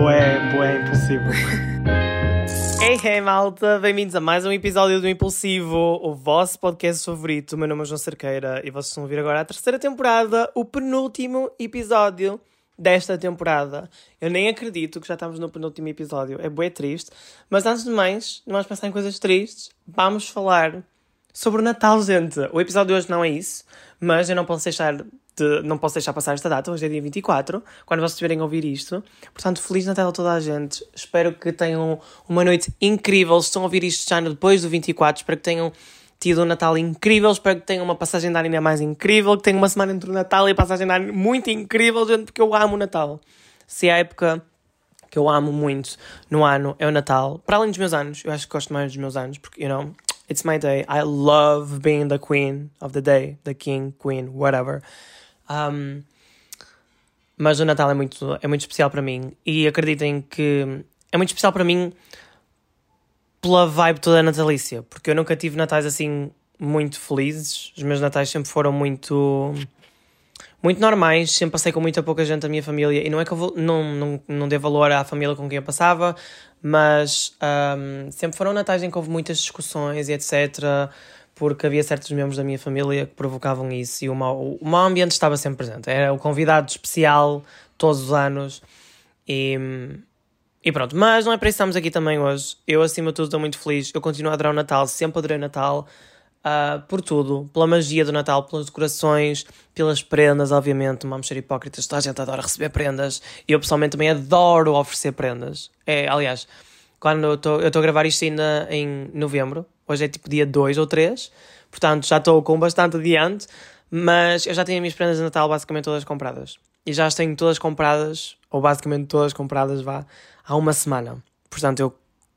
Boé, boé, impulsivo. Hey, hey, malta! Bem-vindos a mais um episódio do Impulsivo, o vosso podcast favorito. Meu nome é João Cerqueira e vocês vão ouvir agora a terceira temporada, o penúltimo episódio desta temporada. Eu nem acredito que já estamos no penúltimo episódio, é bué triste. Mas antes de mais, não vamos pensar em coisas tristes, vamos falar sobre o Natal, gente. O episódio de hoje não é isso, mas eu não posso deixar de, não posso deixar passar esta data, hoje é dia 24, quando vocês estiverem a ouvir isto. Portanto, Feliz Natal a toda a gente. Espero que tenham uma noite incrível. Se estão a ouvir isto já depois do 24, espero que tenham tido um Natal incrível. Espero que tenham uma passagem de ano ainda mais incrível. Que tenham uma semana entre o Natal e a passagem de ano muito incrível, gente, porque eu amo o Natal. Se é a época que eu amo muito no ano é o Natal. Para além dos meus anos, eu acho que gosto mais dos meus anos, porque, you know, it's my day. I love being the queen of the day, the king, queen, whatever. Um, mas o Natal é muito, é muito especial para mim e acreditem que é muito especial para mim pela vibe toda natalícia, porque eu nunca tive natais assim muito felizes. Os meus natais sempre foram muito muito normais, sempre passei com muita pouca gente da minha família e não é que eu vou, não, não, não dê valor à família com quem eu passava, mas um, sempre foram natais em que houve muitas discussões e etc porque havia certos membros da minha família que provocavam isso e o mau, o mau ambiente estava sempre presente. Era o convidado especial todos os anos e, e pronto. Mas não é para isso que estamos aqui também hoje. Eu, acima de tudo, estou muito feliz. Eu continuo a adorar o Natal, sempre adorei o Natal. Uh, por tudo, pela magia do Natal, pelas decorações, pelas prendas, obviamente, vamos ser hipócritas, toda a gente adora receber prendas e eu pessoalmente também adoro oferecer prendas. É, aliás, quando eu estou a gravar isto ainda em novembro, Hoje é tipo dia 2 ou 3, portanto já estou com bastante adiante, mas eu já tenho as minhas prendas de Natal basicamente todas compradas. E já as tenho todas compradas, ou basicamente todas compradas, vá, há uma semana. Portanto, eu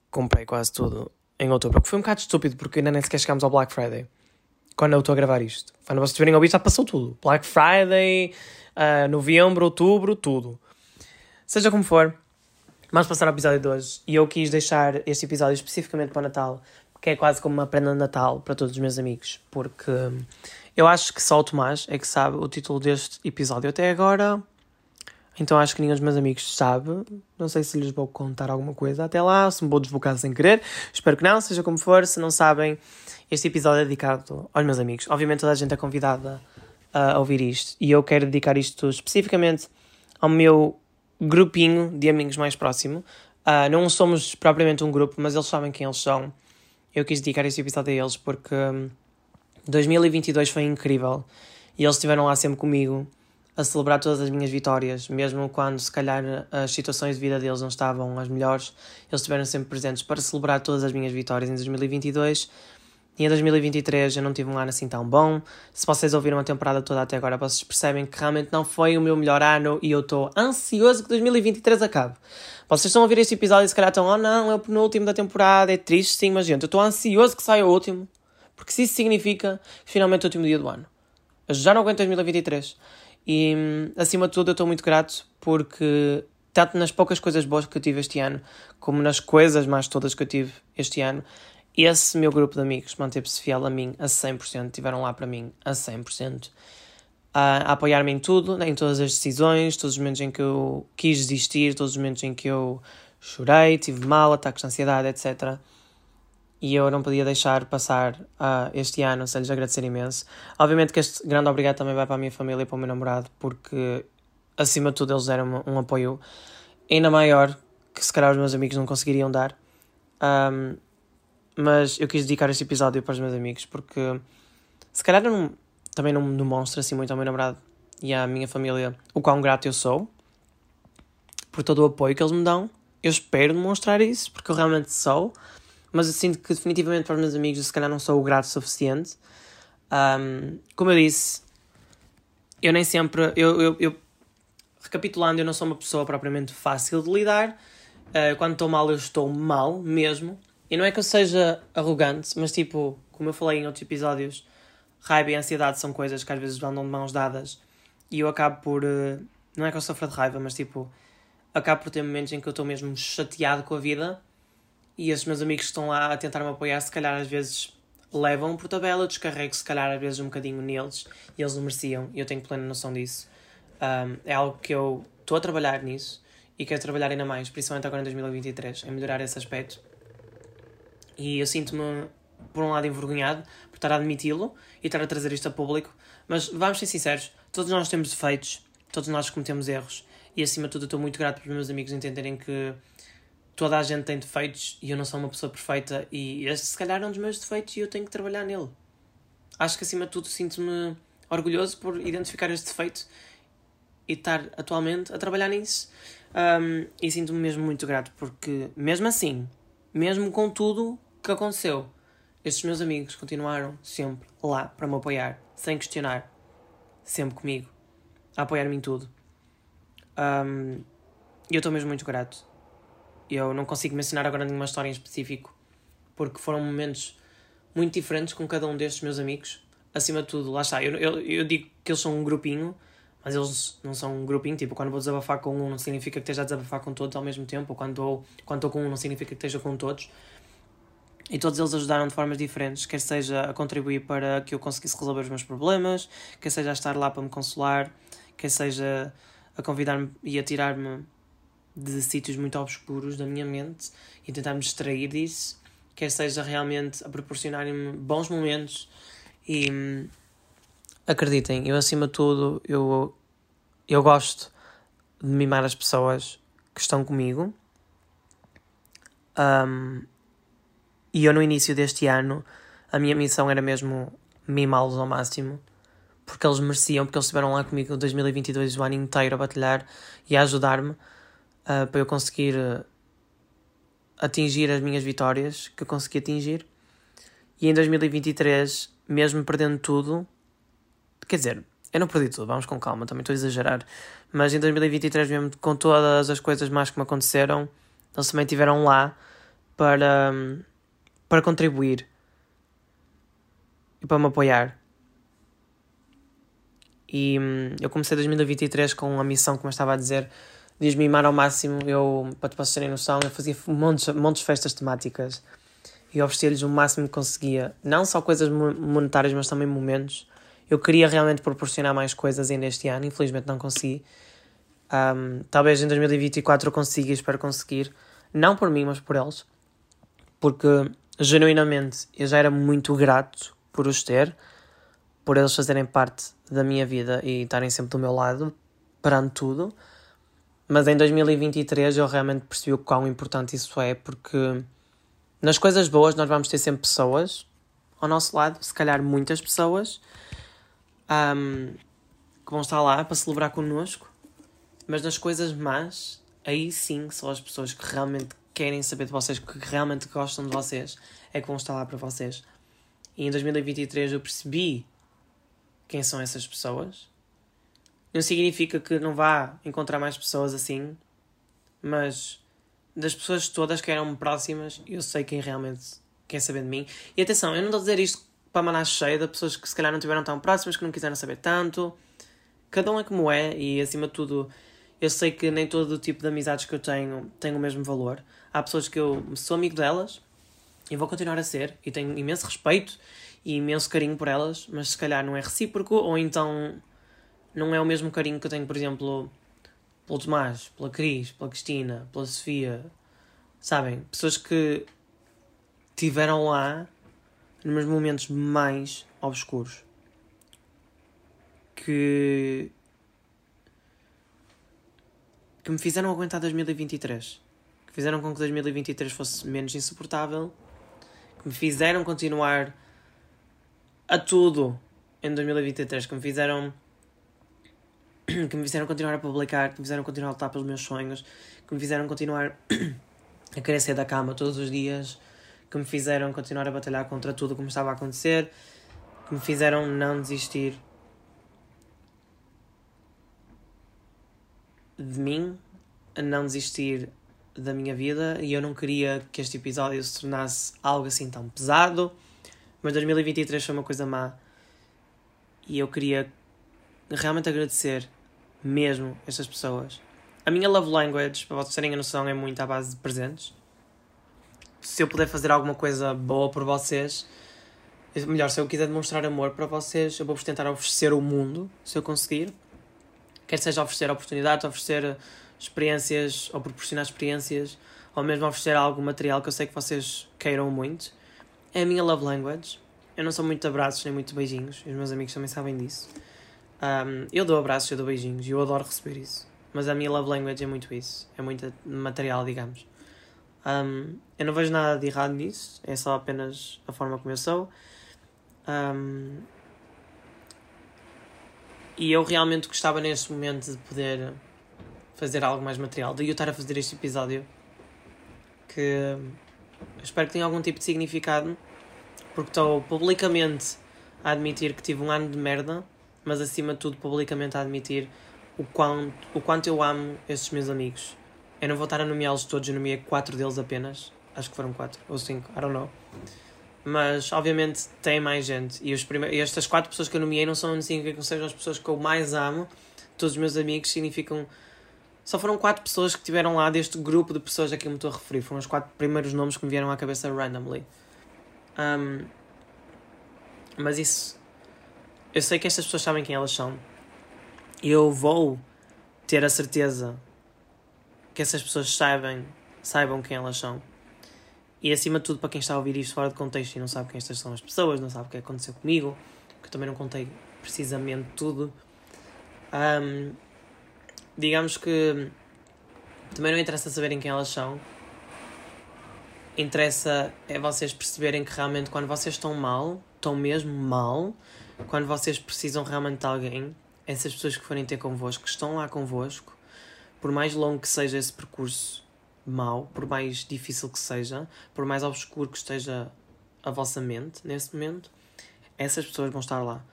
comprei quase tudo em outubro, que foi um bocado estúpido, porque ainda nem sequer chegámos ao Black Friday. Quando eu estou a gravar isto. Quando vocês estiverem a ouvir, já passou tudo. Black Friday, uh, novembro, outubro, tudo. Seja como for, vamos passar ao episódio de hoje. E eu quis deixar este episódio especificamente para o Natal, que é quase como uma prenda de Natal para todos os meus amigos, porque eu acho que só o Tomás é que sabe o título deste episódio até agora. Então acho que nenhum dos meus amigos sabe. Não sei se lhes vou contar alguma coisa até lá, se me vou desbocar sem querer. Espero que não, seja como for. Se não sabem, este episódio é dedicado aos meus amigos. Obviamente toda a gente é convidada a ouvir isto. E eu quero dedicar isto especificamente ao meu grupinho de amigos mais próximo. Uh, não somos propriamente um grupo, mas eles sabem quem eles são eu quis dedicar este episódio a eles porque 2022 hum, foi incrível e eles estiveram lá sempre comigo a celebrar todas as minhas vitórias, mesmo quando se calhar as situações de vida deles não estavam as melhores, eles estiveram sempre presentes para celebrar todas as minhas vitórias em 2022 e em 2023 eu não tive um ano assim tão bom. Se vocês ouviram a temporada toda até agora, vocês percebem que realmente não foi o meu melhor ano e eu estou ansioso que 2023 acabe. Vocês estão a ouvir este episódio e se calhar estão, oh não, é o penúltimo da temporada, é triste sim, mas gente, eu estou ansioso que saia o último, porque se isso significa finalmente é o último dia do ano. Eu já não aguento 2023. E acima de tudo eu estou muito grato porque tanto nas poucas coisas boas que eu tive este ano, como nas coisas mais todas que eu tive este ano, esse meu grupo de amigos manteve-se fiel a mim a 100%, tiveram lá para mim a 100%, a, a apoiar-me em tudo, em todas as decisões, todos os momentos em que eu quis desistir, todos os momentos em que eu chorei, tive mal, ataques de ansiedade, etc. E eu não podia deixar passar uh, este ano sem lhes agradecer imenso. Obviamente que este grande obrigado também vai para a minha família e para o meu namorado, porque acima de tudo eles deram um, apoio ainda maior que se calhar os meus amigos não conseguiriam dar. Um, mas eu quis dedicar este episódio para os meus amigos porque se calhar não, também não demonstro assim muito ao meu namorado e à minha família o quão grato eu sou por todo o apoio que eles me dão. Eu espero demonstrar isso porque eu realmente sou, mas eu sinto que definitivamente para os meus amigos se calhar não sou o grato suficiente. Um, como eu disse, eu nem sempre. Eu, eu, eu, recapitulando, eu não sou uma pessoa propriamente fácil de lidar. Uh, quando estou mal, eu estou mal mesmo. E não é que eu seja arrogante, mas tipo, como eu falei em outros episódios, raiva e ansiedade são coisas que às vezes andam de mãos dadas. E eu acabo por. Eh, não é que eu sofra de raiva, mas tipo, acabo por ter momentos em que eu estou mesmo chateado com a vida e esses meus amigos que estão lá a tentar me apoiar, se calhar às vezes levam por tabela, descarrego se calhar às vezes um bocadinho neles e eles não mereciam e eu tenho plena noção disso. Um, é algo que eu estou a trabalhar nisso e quero trabalhar ainda mais, principalmente agora em 2023, em melhorar esse aspecto. E eu sinto-me, por um lado, envergonhado por estar a admiti-lo e estar a trazer isto a público, mas vamos ser sinceros, todos nós temos defeitos, todos nós cometemos erros, e acima de tudo estou muito grato pelos meus amigos entenderem que toda a gente tem defeitos e eu não sou uma pessoa perfeita e este se calhar é um dos meus defeitos e eu tenho que trabalhar nele. Acho que acima de tudo sinto-me orgulhoso por identificar este defeito e estar atualmente a trabalhar nisso. Um, e sinto-me mesmo muito grato porque, mesmo assim, mesmo com tudo que aconteceu, estes meus amigos continuaram sempre lá para me apoiar, sem questionar, sempre comigo, a apoiar-me em tudo. Um, e eu estou mesmo muito grato. Eu não consigo mencionar agora nenhuma história em específico, porque foram momentos muito diferentes com cada um destes meus amigos. Acima de tudo, lá está, eu, eu, eu digo que eles são um grupinho, mas eles não são um grupinho, tipo, quando vou desabafar com um não significa que esteja a desabafar com todos ao mesmo tempo, ou quando estou, quando com um não significa que esteja com todos. E todos eles ajudaram de formas diferentes, quer seja a contribuir para que eu conseguisse resolver os meus problemas, quer seja a estar lá para me consolar, quer seja a convidar-me e a tirar-me de sítios muito obscuros da minha mente e tentar me distrair disso, quer seja realmente a proporcionarem-me bons momentos e hum, acreditem, eu acima de tudo eu, eu gosto de mimar as pessoas que estão comigo. Um, e eu no início deste ano a minha missão era mesmo mimá-los ao máximo porque eles mereciam, porque eles estiveram lá comigo em 2022 o ano inteiro a batalhar e a ajudar-me uh, para eu conseguir uh, atingir as minhas vitórias que eu consegui atingir. E em 2023, mesmo perdendo tudo, quer dizer, eu não perdi tudo, vamos com calma, também estou a exagerar, mas em 2023, mesmo com todas as coisas más que me aconteceram, eles também estiveram lá para, para contribuir e para me apoiar. E hum, eu comecei 2023 com uma missão, como eu estava a dizer, de mimar ao máximo. Eu, para vocês terem noção, eu fazia montes, montes de festas temáticas e oferecia-lhes o máximo que conseguia. Não só coisas monetárias, mas também momentos. Eu queria realmente proporcionar mais coisas ainda este ano, infelizmente não consegui. Um, talvez em 2024 eu consiga e espero conseguir. Não por mim, mas por eles. Porque, genuinamente, eu já era muito grato por os ter por eles fazerem parte da minha vida e estarem sempre do meu lado, perante tudo. Mas em 2023 eu realmente percebi o quão importante isso é, porque nas coisas boas nós vamos ter sempre pessoas ao nosso lado, se calhar muitas pessoas, um, que vão estar lá para celebrar connosco, mas nas coisas más, aí sim são as pessoas que realmente querem saber de vocês, que realmente gostam de vocês, é que vão estar lá para vocês. E em 2023 eu percebi quem são essas pessoas. Não significa que não vá encontrar mais pessoas assim, mas das pessoas todas que eram próximas, eu sei quem realmente quer saber de mim. E atenção, eu não estou a dizer isto para mandar cheia de pessoas que se calhar não estiveram tão próximas, que não quiseram saber tanto. Cada um é como é, e acima de tudo, eu sei que nem todo o tipo de amizades que eu tenho tem o mesmo valor. Há pessoas que eu sou amigo delas e vou continuar a ser, e tenho imenso respeito e imenso carinho por elas, mas se calhar não é recíproco, ou então não é o mesmo carinho que eu tenho, por exemplo, pelo Tomás, pela Cris, pela Cristina, pela Sofia. Sabem? Pessoas que tiveram lá nos meus momentos mais obscuros. Que. que me fizeram aguentar 2023. Que fizeram com que 2023 fosse menos insuportável. Que me fizeram continuar a tudo em 2023 que me fizeram que me fizeram continuar a publicar, que me fizeram continuar a lutar pelos meus sonhos, que me fizeram continuar a querer sair da cama todos os dias, que me fizeram continuar a batalhar contra tudo como estava a acontecer, que me fizeram não desistir de mim, a não desistir da minha vida e eu não queria que este episódio se tornasse algo assim tão pesado mas 2023 foi uma coisa má. E eu queria realmente agradecer mesmo estas pessoas. A minha love language, para vocês terem a noção, é muito à base de presentes. Se eu puder fazer alguma coisa boa por vocês, melhor, se eu quiser demonstrar amor para vocês, eu vou tentar oferecer o mundo, se eu conseguir. Quer seja oferecer oportunidades, oferecer experiências ou proporcionar experiências, ou mesmo oferecer algum material que eu sei que vocês queiram muito. É a minha love language. Eu não sou muito abraços nem muito beijinhos, os meus amigos também sabem disso. Um, eu dou abraços, eu dou beijinhos eu adoro receber isso. Mas a minha love language é muito isso, é muito material, digamos. Um, eu não vejo nada de errado nisso, é só apenas a forma como eu sou. Um, e eu realmente gostava neste momento de poder fazer algo mais material. Daí eu estar a fazer este episódio que espero que tenha algum tipo de significado, porque estou publicamente a admitir que tive um ano de merda, mas acima de tudo publicamente a admitir o quanto, o quanto eu amo estes meus amigos. Eu não vou estar a nomeá-los todos, eu nomeei quatro deles apenas. Acho que foram quatro ou cinco, I don't know. Mas obviamente tem mais gente. E os estas quatro pessoas que eu nomeei não são assim que sejam as pessoas que eu mais amo. Todos os meus amigos significam só foram quatro pessoas que estiveram lá deste grupo de pessoas a que eu me estou a referir. Foram os quatro primeiros nomes que me vieram à cabeça randomly. Um, mas isso. Eu sei que estas pessoas sabem quem elas são. E eu vou ter a certeza que essas pessoas saibam, saibam quem elas são. E acima de tudo, para quem está a ouvir isto fora de contexto e não sabe quem estas são as pessoas, não sabe o que aconteceu comigo, que também não contei precisamente tudo. Um, digamos que também não interessa saberem quem elas são. Interessa é vocês perceberem que realmente quando vocês estão mal, estão mesmo mal, quando vocês precisam realmente de alguém, essas pessoas que forem ter convosco, que estão lá convosco, por mais longo que seja esse percurso mau, por mais difícil que seja, por mais obscuro que esteja a vossa mente nesse momento, essas pessoas vão estar lá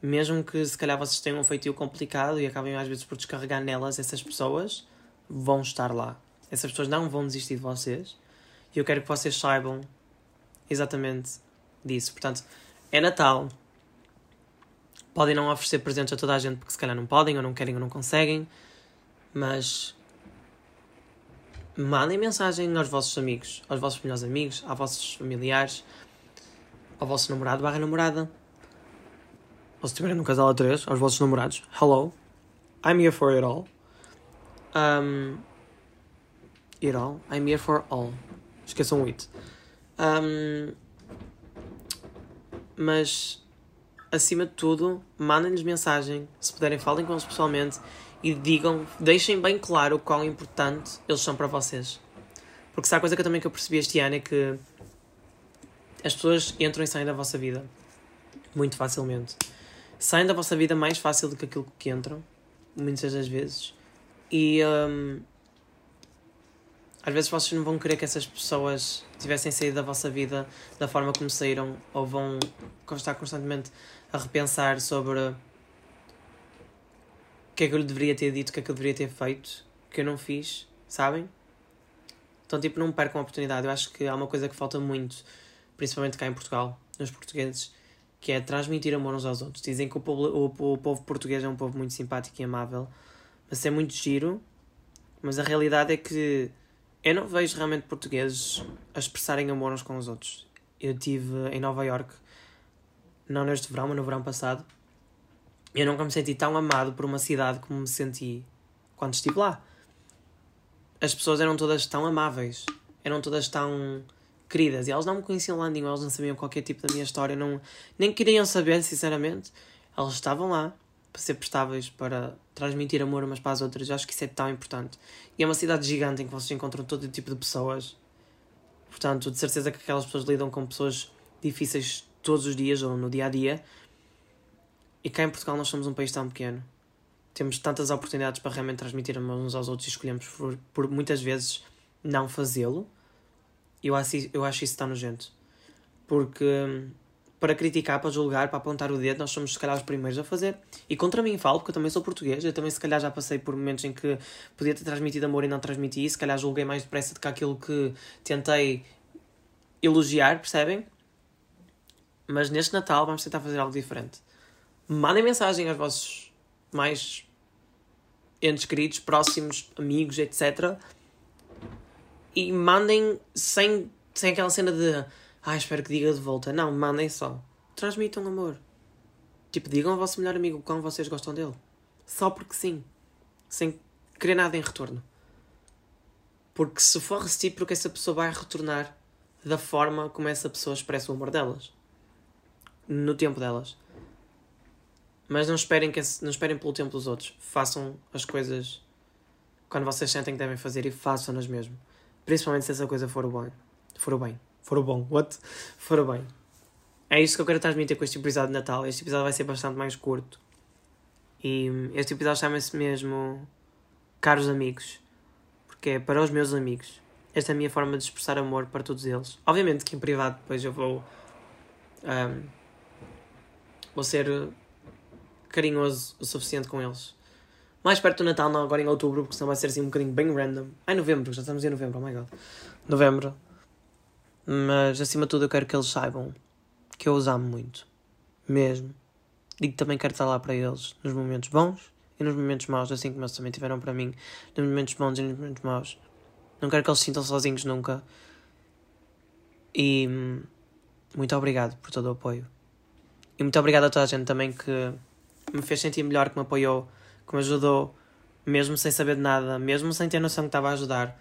mesmo que se calhar vocês tenham um feitio complicado e acabem às vezes por descarregar nelas, essas pessoas vão estar lá. Essas pessoas não vão desistir de vocês. E eu quero que vocês saibam exatamente disso. Portanto, é Natal. Podem não oferecer presentes a toda a gente porque se calhar não podem, ou não querem, ou não conseguem. Mas mandem mensagem aos vossos amigos, aos vossos melhores amigos, aos vossos familiares, ao vosso namorado barra namorada ou se estiverem num casal a três, aos vossos namorados, hello, I'm here for it all. Um, it all? I'm here for all. Esqueçam o it. Um, mas, acima de tudo, mandem-lhes mensagem. Se puderem, falem com eles pessoalmente e digam, deixem bem claro o quão importante eles são para vocês. Porque se há coisa que eu também que eu percebi este ano é que as pessoas entram e saem da vossa vida muito facilmente saem da vossa vida mais fácil do que aquilo que entram, muitas das vezes. E um, às vezes vocês não vão querer que essas pessoas tivessem saído da vossa vida da forma como saíram, ou vão estar constantemente a repensar sobre o que é que eu lhe deveria ter dito, o que é que eu deveria ter feito, que eu não fiz, sabem? Então, tipo, não percam a oportunidade. Eu acho que há uma coisa que falta muito, principalmente cá em Portugal, nos portugueses, que é transmitir amor uns aos outros. Dizem que o povo, o, o povo português é um povo muito simpático e amável, mas é muito giro. Mas a realidade é que eu não vejo realmente portugueses a expressarem amor uns com os outros. Eu estive em Nova York, não neste verão, mas no verão passado. Eu nunca me senti tão amado por uma cidade como me senti quando estive lá. As pessoas eram todas tão amáveis, eram todas tão queridas. E elas não me conheciam lá nenhum, elas não sabiam qualquer tipo da minha história, não, nem queriam saber, sinceramente. Elas estavam lá para ser prestáveis, para transmitir amor umas para as outras. Eu acho que isso é tão importante. E é uma cidade gigante em que vocês encontram todo tipo de pessoas. Portanto, de certeza que aquelas pessoas lidam com pessoas difíceis todos os dias ou no dia a dia. E cá em Portugal nós somos um país tão pequeno. Temos tantas oportunidades para realmente transmitir uns aos outros e escolhemos por, por muitas vezes não fazê-lo eu acho, eu acho isso tão nojento. Porque hum, para criticar, para julgar, para apontar o dedo, nós somos se calhar os primeiros a fazer. E contra mim falo, porque eu também sou português, eu também se calhar já passei por momentos em que podia ter transmitido amor e não transmiti, se calhar julguei mais depressa do que aquilo que tentei elogiar, percebem? Mas neste Natal vamos tentar fazer algo diferente. Mandem mensagem aos vossos mais entes queridos, próximos, amigos, etc e mandem sem, sem aquela cena de ah, espero que diga de volta. Não, mandem só. Transmitam amor. Tipo, digam ao vosso melhor amigo o quão vocês gostam dele. só porque sim, sem querer nada em retorno. Porque se for recíproco, essa pessoa vai retornar da forma como essa pessoa expressa o amor delas. No tempo delas. Mas não esperem, que, não esperem pelo tempo dos outros. Façam as coisas quando vocês sentem que devem fazer e façam-nas mesmo. Principalmente se essa coisa for o bem. For o bem. For o bom. What? For o bem. É isto que eu quero transmitir com este episódio de Natal. Este episódio vai ser bastante mais curto. E este episódio chama-se mesmo Caros Amigos. Porque é para os meus amigos. Esta é a minha forma de expressar amor para todos eles. Obviamente que em privado depois eu vou. Um, vou ser carinhoso o suficiente com eles. Mais perto do Natal, não agora em outubro, porque senão vai ser assim um bocadinho bem random. Ai, novembro, já estamos em novembro, oh my god. Novembro. Mas acima de tudo eu quero que eles saibam que eu os amo muito. Mesmo. E que também quero estar lá para eles nos momentos bons e nos momentos maus, assim como eles também tiveram para mim, nos momentos bons e nos momentos maus. Não quero que eles se sintam sozinhos nunca. E hum, muito obrigado por todo o apoio. E muito obrigado a toda a gente também que me fez sentir melhor, que me apoiou, que me ajudou, mesmo sem saber de nada, mesmo sem ter noção que estava a ajudar.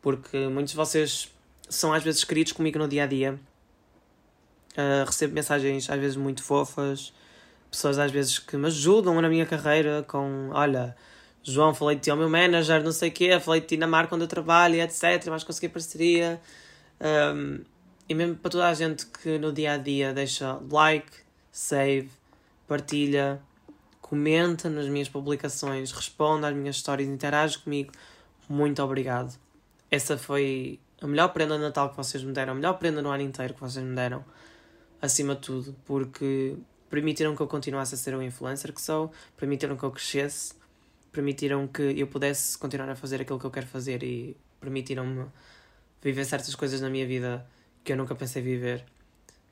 Porque muitos de vocês são às vezes queridos comigo no dia a dia. Uh, recebo mensagens às vezes muito fofas, pessoas às vezes que me ajudam na minha carreira com, olha, João, falei de ti ao meu manager, não sei o quê, falei de ti na marca onde eu trabalho, etc, mas consegui parceria. Um, e mesmo para toda a gente que no dia a dia deixa like, save, partilha, comenta nas minhas publicações, responde às minhas histórias, interage comigo, muito obrigado. Essa foi a melhor prenda de Natal que vocês me deram, a melhor prenda no ano inteiro que vocês me deram, acima de tudo, porque permitiram que eu continuasse a ser o influencer que sou, permitiram que eu crescesse, permitiram que eu pudesse continuar a fazer aquilo que eu quero fazer e permitiram-me viver certas coisas na minha vida que eu nunca pensei viver.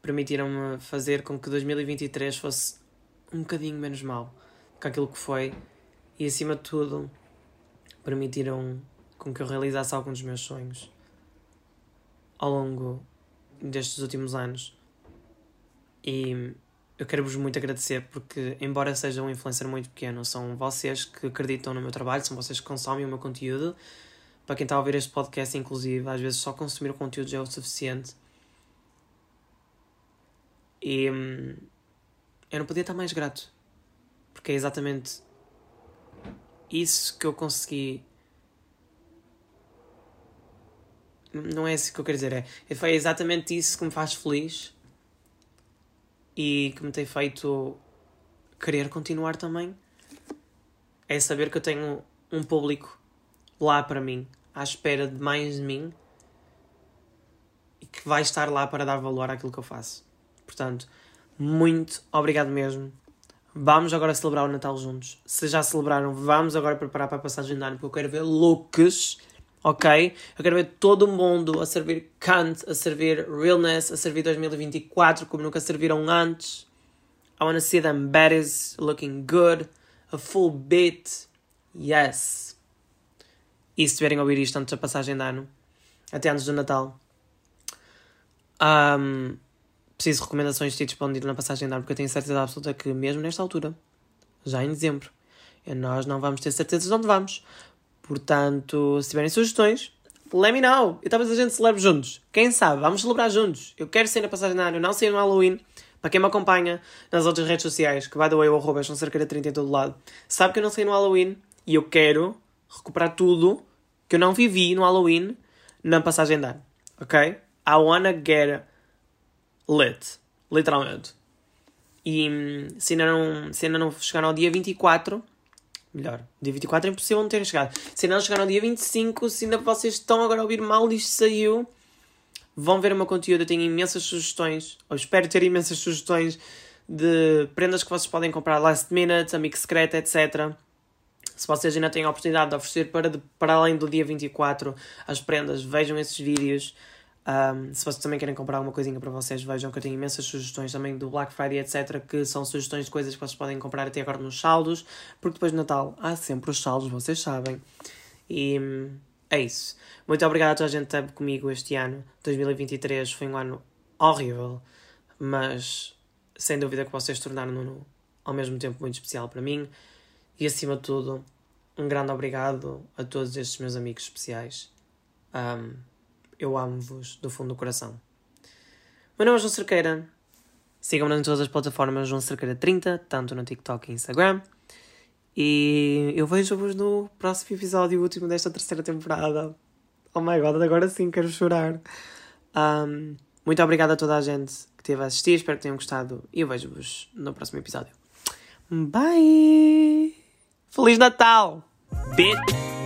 Permitiram-me fazer com que 2023 fosse um bocadinho menos mal com aquilo que foi e, acima de tudo, permitiram com que eu realizasse alguns dos meus sonhos ao longo destes últimos anos. E eu quero-vos muito agradecer porque, embora seja um influencer muito pequeno, são vocês que acreditam no meu trabalho, são vocês que consomem o meu conteúdo. Para quem está a ouvir este podcast, inclusive, às vezes só consumir o conteúdo já é o suficiente. E hum, eu não podia estar mais grato porque é exatamente isso que eu consegui. Não é isso que eu quero dizer, é. Foi exatamente isso que me faz feliz e que me tem feito querer continuar também. É saber que eu tenho um público lá para mim, à espera de mais de mim e que vai estar lá para dar valor àquilo que eu faço. Portanto, muito obrigado mesmo Vamos agora celebrar o Natal juntos. Se já celebraram, vamos agora preparar para a passagem de ano, porque eu quero ver looks, ok? Eu quero ver todo mundo a servir Kant, a servir Realness, a servir 2024 como nunca serviram antes. I wanna see them baddies looking good, a full beat, yes. E se estiverem a ouvir isto antes da passagem de ano, até antes do Natal, um, preciso de recomendações de sítios para onde ir na passagem de ano, porque eu tenho certeza absoluta que, mesmo nesta altura, já em dezembro, nós não vamos ter certeza de onde vamos. Portanto, se tiverem sugestões, let me know. E talvez a gente celebre juntos. Quem sabe? Vamos celebrar juntos. Eu quero sair na passagem de ano, não sair no Halloween. Para quem me acompanha nas outras redes sociais, que vai do way o arroba são cerca de 30 em todo lado, sabe que eu não saí no Halloween e eu quero recuperar tudo que eu não vivi no Halloween na passagem de ano. Ok? I wanna get lit. Literalmente. E hum, se ainda não, se ainda não chegaram ao dia 24, melhor, dia 24 é impossível não terem chegado. Se ainda não chegaram ao dia 25, se ainda vocês estão agora a ouvir mal, isto saiu, vão ver o meu conteúdo. Eu tenho imensas sugestões, ou espero ter imensas sugestões de prendas que vocês podem comprar last minute, amigo secreto, etc. Se vocês ainda têm a oportunidade de oferecer para, de, para além do dia 24 as prendas, vejam esses vídeos. Um, se vocês também querem comprar alguma coisinha para vocês, vejam que eu tenho imensas sugestões também do Black Friday, etc. Que são sugestões de coisas que vocês podem comprar até agora nos saldos, porque depois do Natal há sempre os saldos, vocês sabem. E hum, é isso. Muito obrigado a toda a gente que esteve comigo este ano. 2023 foi um ano horrível, mas sem dúvida que vocês tornaram-no ao mesmo tempo muito especial para mim. E acima de tudo, um grande obrigado a todos estes meus amigos especiais. Um, eu amo-vos do fundo do coração. Meu nome é João Cerqueira. Sigam-me em todas as plataformas João Cerqueira 30, tanto no TikTok e Instagram. E eu vejo-vos no próximo episódio, último desta terceira temporada. Oh my god, agora sim quero chorar. Um, muito obrigado a toda a gente que esteve a assistir, espero que tenham gostado e eu vejo-vos no próximo episódio. Bye! Feliz Natal! Bitch!